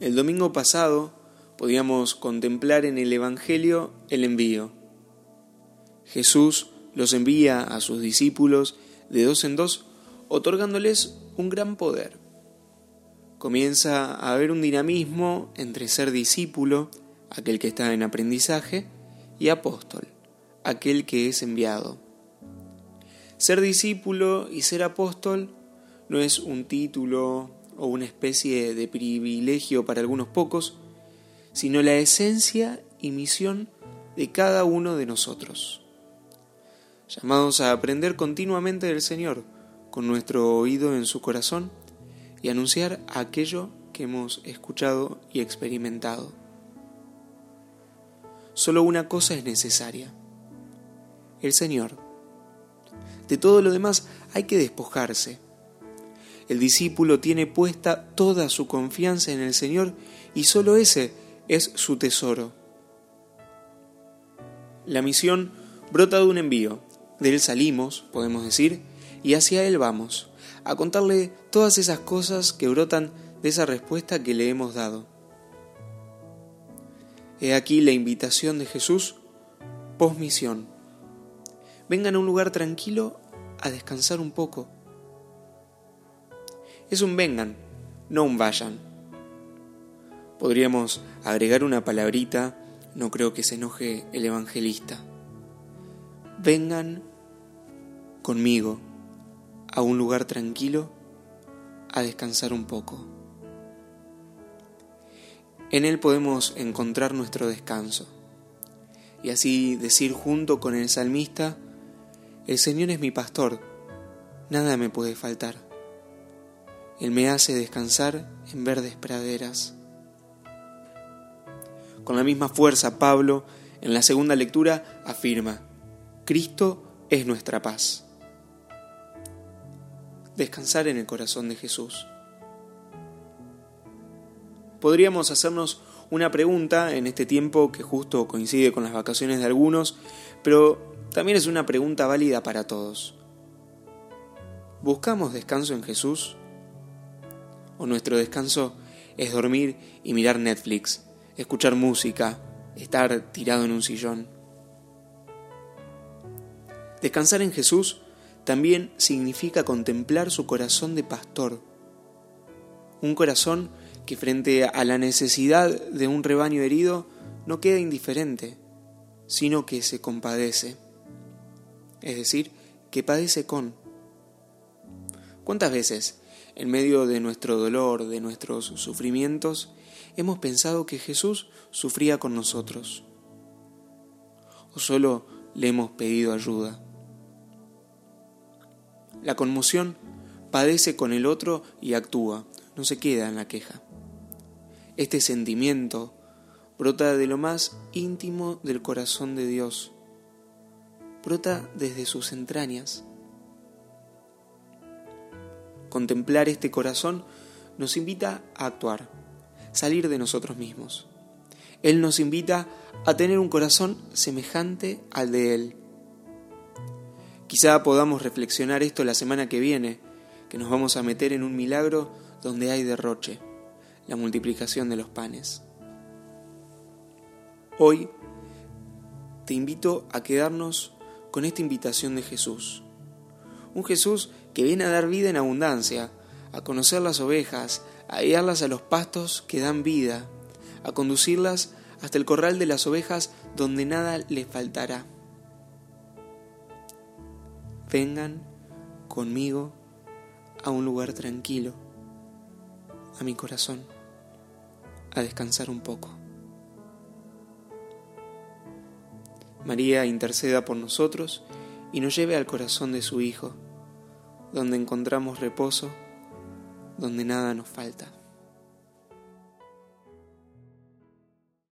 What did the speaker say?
El domingo pasado podíamos contemplar en el Evangelio el envío. Jesús los envía a sus discípulos de dos en dos, otorgándoles un gran poder. Comienza a haber un dinamismo entre ser discípulo, aquel que está en aprendizaje, y apóstol, aquel que es enviado. Ser discípulo y ser apóstol no es un título o una especie de privilegio para algunos pocos, sino la esencia y misión de cada uno de nosotros. Llamados a aprender continuamente del Señor, con nuestro oído en su corazón, y anunciar aquello que hemos escuchado y experimentado. Solo una cosa es necesaria, el Señor. De todo lo demás hay que despojarse el discípulo tiene puesta toda su confianza en el Señor y solo ese es su tesoro. La misión brota de un envío. De él salimos, podemos decir, y hacia él vamos, a contarle todas esas cosas que brotan de esa respuesta que le hemos dado. He aquí la invitación de Jesús, posmisión. Vengan a un lugar tranquilo a descansar un poco es un vengan, no un vayan. Podríamos agregar una palabrita, no creo que se enoje el evangelista. Vengan conmigo a un lugar tranquilo a descansar un poco. En él podemos encontrar nuestro descanso y así decir junto con el salmista, el Señor es mi pastor, nada me puede faltar. Él me hace descansar en verdes praderas. Con la misma fuerza, Pablo, en la segunda lectura, afirma, Cristo es nuestra paz. Descansar en el corazón de Jesús. Podríamos hacernos una pregunta en este tiempo que justo coincide con las vacaciones de algunos, pero también es una pregunta válida para todos. ¿Buscamos descanso en Jesús? O nuestro descanso es dormir y mirar Netflix, escuchar música, estar tirado en un sillón. Descansar en Jesús también significa contemplar su corazón de pastor, un corazón que frente a la necesidad de un rebaño herido no queda indiferente, sino que se compadece, es decir, que padece con. ¿Cuántas veces en medio de nuestro dolor, de nuestros sufrimientos, hemos pensado que Jesús sufría con nosotros. O solo le hemos pedido ayuda. La conmoción padece con el otro y actúa, no se queda en la queja. Este sentimiento brota de lo más íntimo del corazón de Dios, brota desde sus entrañas Contemplar este corazón nos invita a actuar, salir de nosotros mismos. Él nos invita a tener un corazón semejante al de Él. Quizá podamos reflexionar esto la semana que viene, que nos vamos a meter en un milagro donde hay derroche, la multiplicación de los panes. Hoy te invito a quedarnos con esta invitación de Jesús. Un Jesús que viene a dar vida en abundancia, a conocer las ovejas, a guiarlas a los pastos que dan vida, a conducirlas hasta el corral de las ovejas donde nada les faltará. Vengan conmigo a un lugar tranquilo, a mi corazón, a descansar un poco. María interceda por nosotros y nos lleve al corazón de su Hijo donde encontramos reposo, donde nada nos falta.